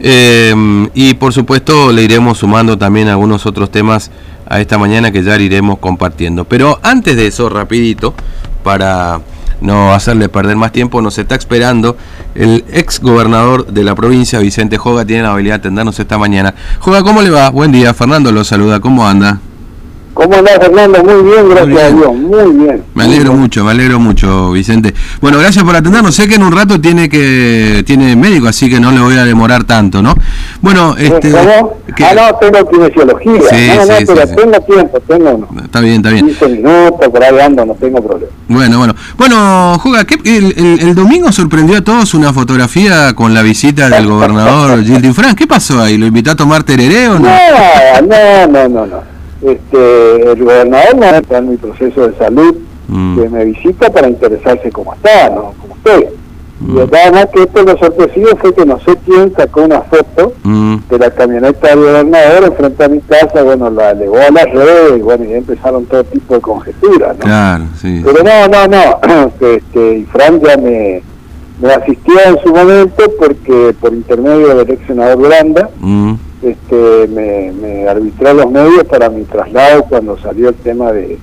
Eh, y por supuesto le iremos sumando también algunos otros temas a esta mañana que ya iremos compartiendo. Pero antes de eso, rapidito, para no hacerle perder más tiempo, nos está esperando el ex gobernador de la provincia, Vicente Joga, tiene la habilidad de atendernos esta mañana. Joga, ¿cómo le va? Buen día, Fernando lo saluda, ¿cómo anda? ¿Cómo andás, Fernando? Muy bien, gracias a Dios, muy bien. Me alegro mucho, me alegro mucho, Vicente. Bueno, gracias por atendernos. Sé que en un rato tiene que tiene médico, así que no le voy a demorar tanto, ¿no? Bueno, este... ¿Cómo? que- Ah, no, tengo kinesiología. Sí, no, no, sí, pero tengo tiempo, tengo unos Está bien, está bien. 15 minutos, por ahí ando, no tengo problema. Bueno, bueno. Bueno, Juga, ¿qué- el, el- el domingo sorprendió a todos una fotografía con la visita del gobernador Gilles Fran. ¿Qué pasó ahí? ¿Lo invitó a tomar tereré o no? No, no, no, no, no. Este, el gobernador no está en mi proceso de salud, Mm. que me visita para interesarse cómo está, ¿no? Cómo estoy. Mm. Y además que esto lo sorpresivo fue que no sé quién sacó una foto Mm, de la camioneta del gobernador enfrente a mi casa, bueno, la elevó a las redes y bueno, y empezaron todo tipo de conjeturas, ¿no? claro, sí. Pero no, no, no, este, y Fran ya me, me asistió en su momento porque por intermedio del ex senador Granda, Mm, este, me, me arbitró los medios para mi traslado cuando salió el tema de,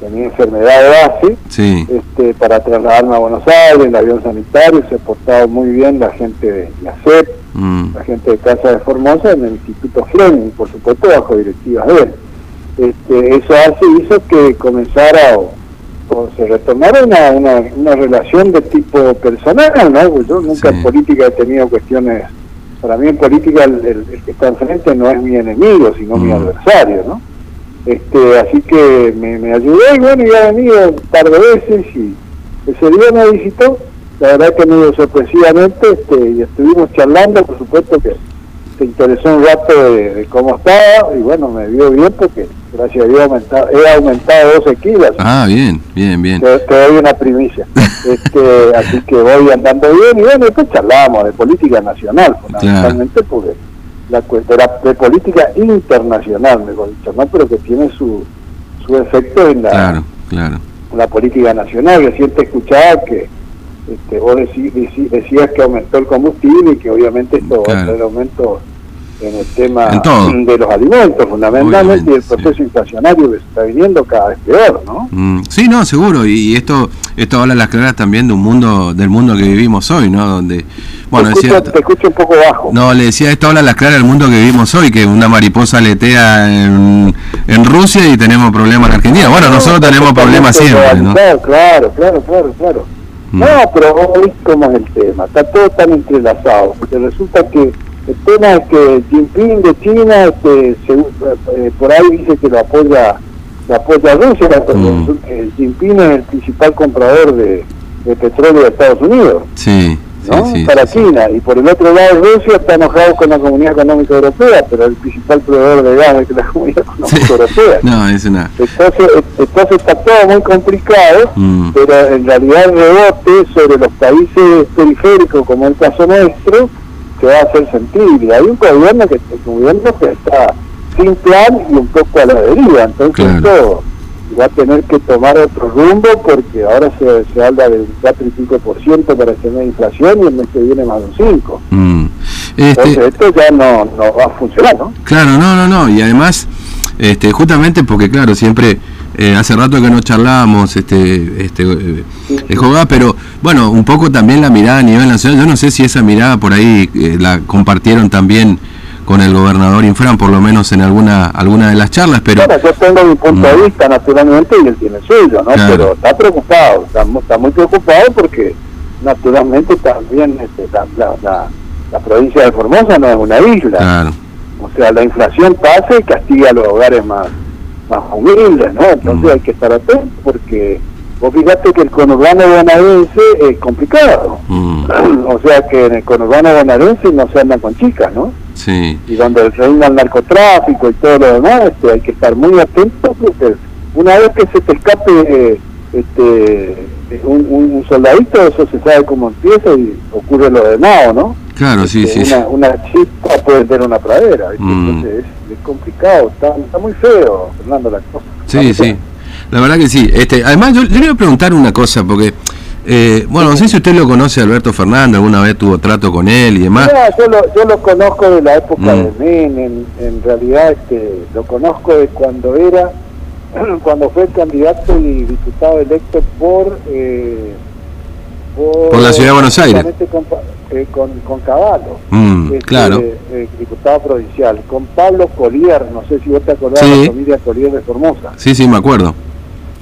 de mi enfermedad de base, sí. este, para trasladarme a Buenos Aires, el avión sanitario, se ha portado muy bien la gente de IACEP, Mm, la gente de Casa de Formosa en el Instituto Fleming, por supuesto bajo directivas de él. Este, eso hace, hizo que comenzara o, o se retomara una, una, una relación de tipo personal, ¿no? Yo nunca Sí. en política he tenido cuestiones, para mí en política el, el- el que está enfrente no es mi enemigo, sino mi Mm. adversario, ¿no? Este, así que me, me ayudó y bueno, y ha venido un par de veces y ese día me visitó, la verdad que medio sorpresivamente, este, y estuvimos charlando, por supuesto que se interesó un rato de, de cómo estaba y bueno, me vio bien porque gracias a Dios he aumentado, he aumentado 12 kilos. Ah, bien, bien, bien. Te, te doy una primicia. Este, así que voy andando bien y bueno, después charlamos de política nacional, fundamentalmente porque la de, de política internacional, mejor dicho, ¿no? pero que tiene su, su efecto en la, Claro, claro. la política nacional. Recién te escuchaba que este, vos decí- decí- decías que aumentó el combustible y que obviamente esto va a Claro. tener aumento en el tema En de los alimentos, fundamentalmente, y el sí. proceso inflacionario que se está viniendo cada vez peor, ¿no? Mm, sí, no, seguro. Y, y esto esto habla a las claras también de un mundo, del mundo que vivimos hoy, ¿no? Donde, bueno, te, escucho, decía... te escucho un poco bajo. No, le decía, esto habla a las claras del mundo que vivimos hoy, que una mariposa aletea en, en Rusia y tenemos problemas en Argentina. Bueno, nosotros tenemos problemas siempre, ¿no? Claro, claro, claro, claro. Mm. No, pero ves cómo es el tema, está todo tan entrelazado, porque resulta que el tema es que Jinping de China, este, se- eh, por ahí dice que lo apoya, lo apoya Rusia, Mm. que Jinping es el principal comprador de, de petróleo de Estados Unidos. Sí, sí, ¿no? sí. para sí. China. Y por el otro lado, Rusia está enojado con la Comunidad Económica Europea, pero el principal proveedor de gas es la Comunidad Económica. Europea. No, es una... Entonces, entonces está todo muy complicado, Mm. pero en realidad el rebote sobre los países periféricos, como el caso nuestro, se va a hacer sentir. Hay un gobierno que, un gobierno que está sin plan y un poco a la deriva, entonces Claro. todo va a tener que tomar otro rumbo porque ahora se, se habla de un 4 y pico por ciento para de inflación y el mes que viene más de un 5. Mm. Este, Entonces esto ya no, no va a funcionar, ¿no? Claro, no, no, no. Y además, este, justamente porque, claro, siempre eh, hace rato que no charlábamos, este, este, eh, Jogá, pero bueno, un poco también la mirada a nivel nacional. Yo no sé si esa mirada por ahí eh, la compartieron también con el gobernador Infran, por lo menos en alguna alguna de las charlas, pero Bueno, yo tengo mi punto Mm. de vista, naturalmente, y él tiene el suyo, ¿no? Claro. Pero está preocupado, está, está muy preocupado porque, naturalmente, también este, la, la, la, la provincia de Formosa no es una isla. claro, O sea, la inflación pasa y castiga a los hogares más, más humildes, ¿no? Entonces Mm. hay que estar atentos porque vos fíjate que el conurbano bonaerense es complicado. mm, o sea que en el conurbano bonaerense no se anda con chicas, ¿no? sí, y donde reina el narcotráfico y todo lo demás, este, hay que estar muy atentos porque una vez que se te escape eh, este, un, un- un soldadito, eso se sabe cómo empieza y ocurre lo de Mao, ¿no? claro, sí, Este, sí, sí. una, una chispa puede ser una pradera. Mm. entonces es, es complicado, está, está muy feo, Fernando, la cosa. Sí, sí. La verdad que sí. Este, además, yo, yo le voy a preguntar una cosa, porque Eh, bueno, no sé si usted lo conoce, Alberto Fernández, alguna vez tuvo trato con él y demás. yo, lo, yo lo conozco de la época de mm. Menem, en realidad este, lo conozco de cuando era, cuando fue candidato y diputado electo por... Eh, por, la ciudad de Buenos Aires. Con, eh, con, con, Caballo, mm, este, claro. Eh, diputado provincial, con Pablo Collier, no sé si vos te acordás de la familia Collier de Formosa. Sí, sí, me acuerdo.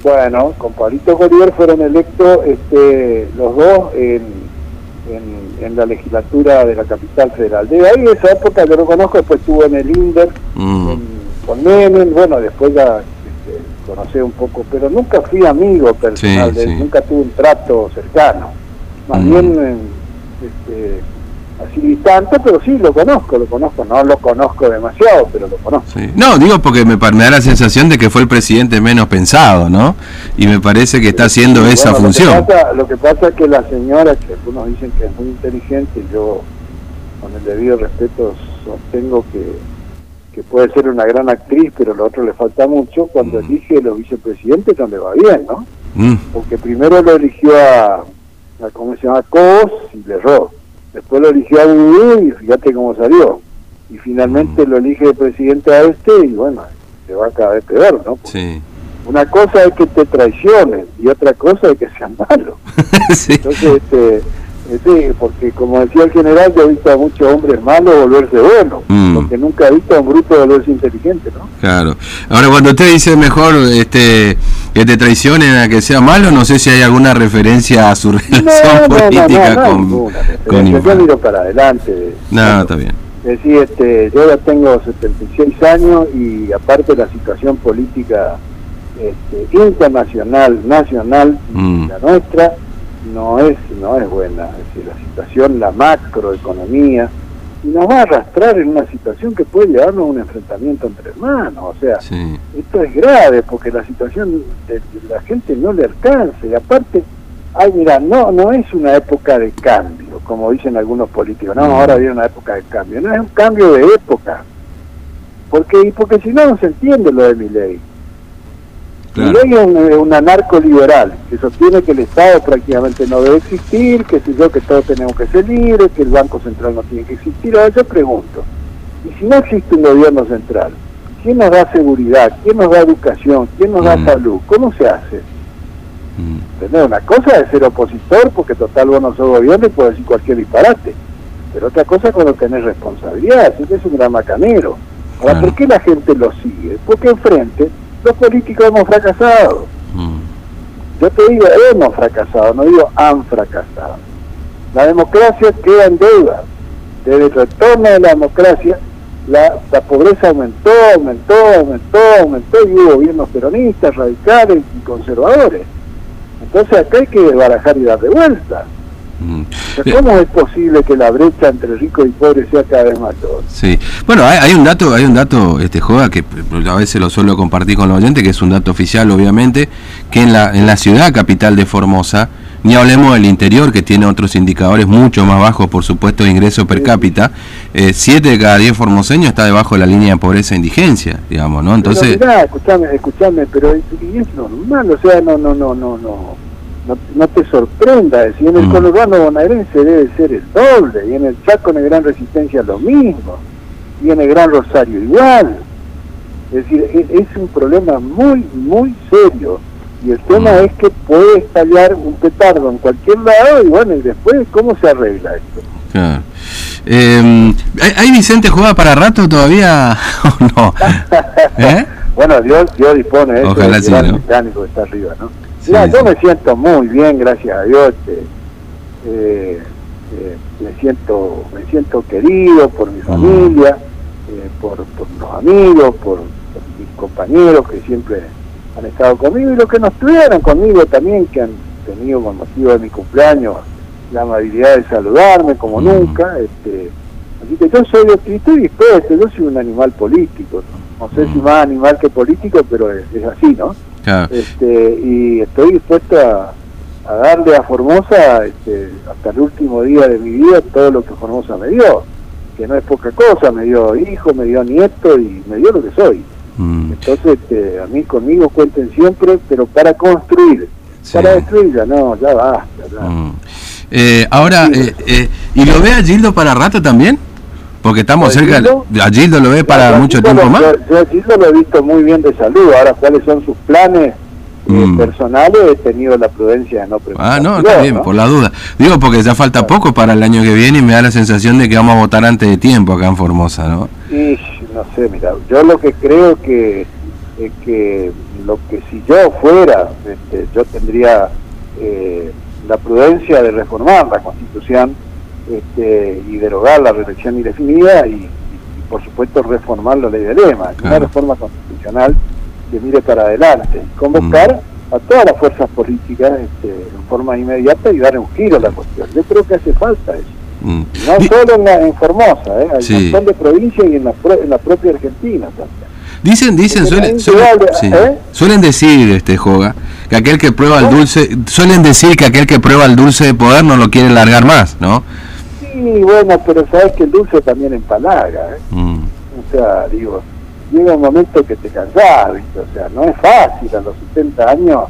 Bueno, con Pablito Collier fueron electos este, los dos en, en, la legislatura de la capital federal. De ahí, esa época yo lo conozco, después estuvo en el INDER mm. con Menem, bueno, después ya este, conocí un poco, pero nunca fui amigo personal, nunca tuve un trato cercano. Más mm. bien, este, así distante, pero sí lo conozco, lo conozco, no lo conozco demasiado, pero lo conozco. No, digo porque me, da la sensación de que fue el presidente menos pensado, ¿no? Y me parece que está haciendo esa función. Lo que, pasa, es que la señora, que algunos dicen que es muy inteligente, yo con el debido respeto sostengo que, que puede ser una gran actriz, pero lo otro le falta mucho, cuando mm. elige los vicepresidentes no le va bien, ¿no? Mm. Porque primero lo eligió a, a ¿cómo se llama? Cos y le erró Después lo eligió a Dudú y fíjate cómo salió. Y finalmente mm. lo elige presidente a este y bueno, se va cada vez peor, ¿no? Sí. Una cosa es que te traicionen y otra cosa es que sean malos. Entonces, este, Sí, porque como decía el general, yo he visto a muchos hombres malos volverse buenos, mm. porque nunca he visto a un bruto volverse inteligente, ¿no? Claro. Ahora, cuando usted dice mejor este que te traicionen a que sea malo, no sé si hay alguna referencia a su relación política con, con Yo miro para adelante. No, está bien. Es decir, este, yo ya tengo 76 años y aparte la situación política este, internacional, nacional, mm. la nuestra, no es, no es buena. Es decir, la situación, la macroeconomía, y nos va a arrastrar en una situación que puede llevarnos a un enfrentamiento entre hermanos. O sea, esto es grave porque la situación de, la gente no le alcanza. Y aparte, ay, mira, no, no es una época de cambio, como dicen algunos políticos. No, ahora viene una época de cambio. No es un cambio de época. Porque, porque si no, no se entiende lo de mi ley. Claro. Y hay un, un anarco liberal que sostiene que el Estado prácticamente no debe existir, que si yo que todos tenemos que ser libres, que el Banco Central no tiene que existir. Ahora yo pregunto, ¿y si no existe un gobierno central? ¿Quién nos da seguridad? ¿Quién nos da educación? ¿Quién nos da mm. salud? ¿Cómo se hace? Mm. Una cosa es ser opositor, porque total vos no sos gobierno y puedes decir cualquier disparate. Pero otra cosa es cuando tenés responsabilidad, es un gran macanero. Ahora, ¿por qué la gente lo sigue? Porque enfrente los políticos hemos fracasado. Mm. Yo te digo, hemos fracasado, no digo han fracasado. La democracia queda en deuda. Desde el retorno de la democracia, la, pobreza aumentó, aumentó, aumentó, aumentó, y hubo gobiernos peronistas, radicales y conservadores. Entonces acá hay que barajar y dar de vuelta. Mm. ¿Cómo es posible que la brecha entre ricos y pobres sea cada vez mayor? Sí, bueno, hay, un dato, hay un dato, este Joda, que a veces lo suelo compartir con los oyentes, que es un dato oficial, obviamente, que en la, en la ciudad capital de Formosa, ni hablemos del interior, que tiene otros indicadores mucho más bajos, por supuesto, de ingreso per cápita. Eh, siete de cada diez formoseños está debajo de la línea de pobreza e indigencia, digamos, ¿no? Entonces. Pero escúchame, escúchame, pero es normal, o sea, no, no, no, no, no no, te sorprenda, es decir, en el mm. conurbano bonaerense debe ser el doble, y en el Chaco en el Gran Resistencia lo mismo, y en el Gran Rosario igual. Es decir, e, es, un problema muy, muy serio. Y el tema mm. es que puede estallar un petardo en cualquier lado, y bueno, y después, ¿cómo se arregla esto? Claro. Eh, ¿Hay Vicente juega para rato todavía o no? ¿Eh? bueno, Dios, Dios dispone, ¿eh? Ojalá sí, ¿no? que está arriba, ¿no? Yo me siento muy bien, gracias a Dios. Este, eh, eh, me siento me siento querido por mi familia, eh, por, los amigos, por, mis compañeros que siempre han estado conmigo y los que no estuvieron conmigo también, que han tenido con motivo de mi cumpleaños la amabilidad de saludarme como nunca. Este, así que yo soy, estoy dispuesto, yo soy un animal político, no, sé si más animal que político, pero es así, ¿no? Este, y estoy dispuesto a, darle a Formosa este, hasta el último día de mi vida todo lo que Formosa me dio, que no es poca cosa, me dio hijo, me dio nieto y me dio lo que soy. Mm. Entonces, este, a mí conmigo cuenten siempre, pero para construir. para destruirla, no, ya basta. Mm. Eh, ahora, eh, eh, ¿y lo ve a Gildo para rato también? Porque estamos cerca. ¿A Gildo lo ve para mucho tiempo más? Yo, a Gildo lo he visto muy bien de salud. Ahora, ¿cuáles son sus planes? Mm. personales he tenido la prudencia de no preguntar. Ah, no, está bien, por la duda. Digo, porque ya falta poco para el año que viene y me da la sensación de que vamos a votar antes de tiempo acá en Formosa, ¿no? Y no sé, mira, yo lo que creo que es que lo que si yo fuera, este, yo tendría eh, la prudencia de reformar la Constitución este, y derogar la reelección indefinida y, por supuesto reformar la ley de lema, una reforma constitucional que mire para adelante, convocar mm. a todas las fuerzas políticas este, en forma inmediata y dar un giro a la cuestión. Yo creo que hace falta eso. Mm. No solo en, la, en Formosa, ¿eh? hay un montón de provincias y en la, en la propia Argentina también. Dicen, dicen, suelen, ¿eh? suelen, decir, este Joga, que aquel que prueba el dulce, suelen decir que aquel que prueba el dulce de poder no lo quiere largar más, ¿no? Sí, bueno, pero sabes que el dulce también empalaga, ¿eh? Mm. O sea, digo, llega un momento que te cansás, ¿viste? O sea, no es fácil a los 70 años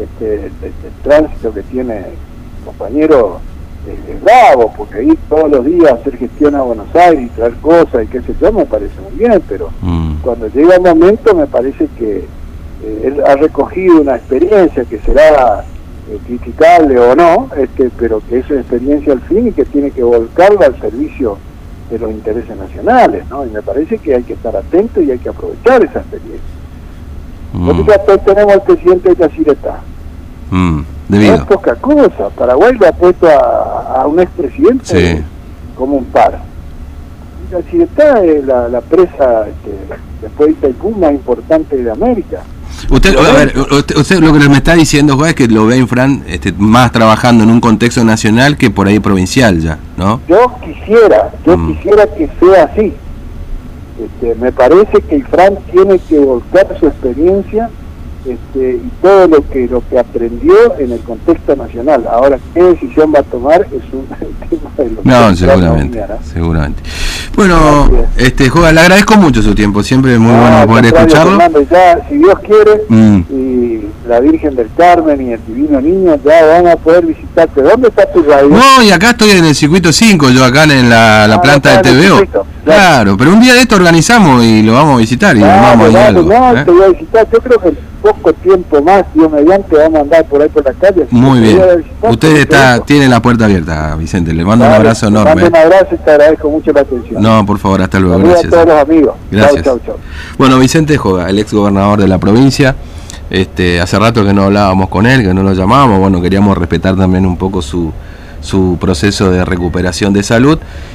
este, el, tránsito que tiene el compañero es, bravo, porque ir todos los días hacer gestión a Buenos Aires y traer cosas y qué sé yo me parece muy bien, pero mm. cuando llega el momento me parece que eh, él ha recogido una experiencia que será eh, criticable o no, este, pero que es una experiencia al fin y que tiene que volcarla al servicio de los intereses nacionales, ¿no? Y me parece que hay que estar atento y hay que aprovechar esa experiencia. Mm. tenemos al presidente de Yacyretá. Mm, no es poca cosa. Paraguay lo ha puesto a, un expresidente como un par. Yacyretá es la, la presa este, después de Itaipú más importante de América. Usted, a ver, usted, lo que me está diciendo, es que lo ve Fran este, más trabajando en un contexto nacional que por ahí provincial ya, ¿no? Yo quisiera, yo mm. quisiera que sea así. Este, me parece que Fran tiene que volcar su experiencia este, y todo lo que lo que aprendió en el contexto nacional. Ahora, qué decisión va a tomar es un tema de lo No, seguramente, seguramente. Bueno, este Joga, le agradezco mucho su tiempo, siempre es muy bueno poder escucharlo. ya, si Dios quiere, mm. y la Virgen del Carmen y el Divino Niño, ya van a poder visitarte. ¿Dónde está tu radio? No, y acá estoy en el circuito 5, yo acá en la, la ah, planta de TVO. Claro. pero un día de esto organizamos y lo vamos a visitar y vamos a algo. No, ¿eh? te voy a visitar, yo creo que poco tiempo más, Dios mediante, vamos a andar por ahí por la calle. Muy bien. Usted está, tiene la puerta abierta, Vicente. Le mando un abrazo enorme. mando un abrazo y te agradezco mucho la atención. No, por favor, hasta luego. Gracias. a todos los amigos. Gracias. Chau, chau, Bueno, Vicente Joga, el ex gobernador de la provincia. Este, hace rato que no hablábamos con él, que no lo llamábamos. Bueno, queríamos respetar también un poco su, su proceso de recuperación de salud.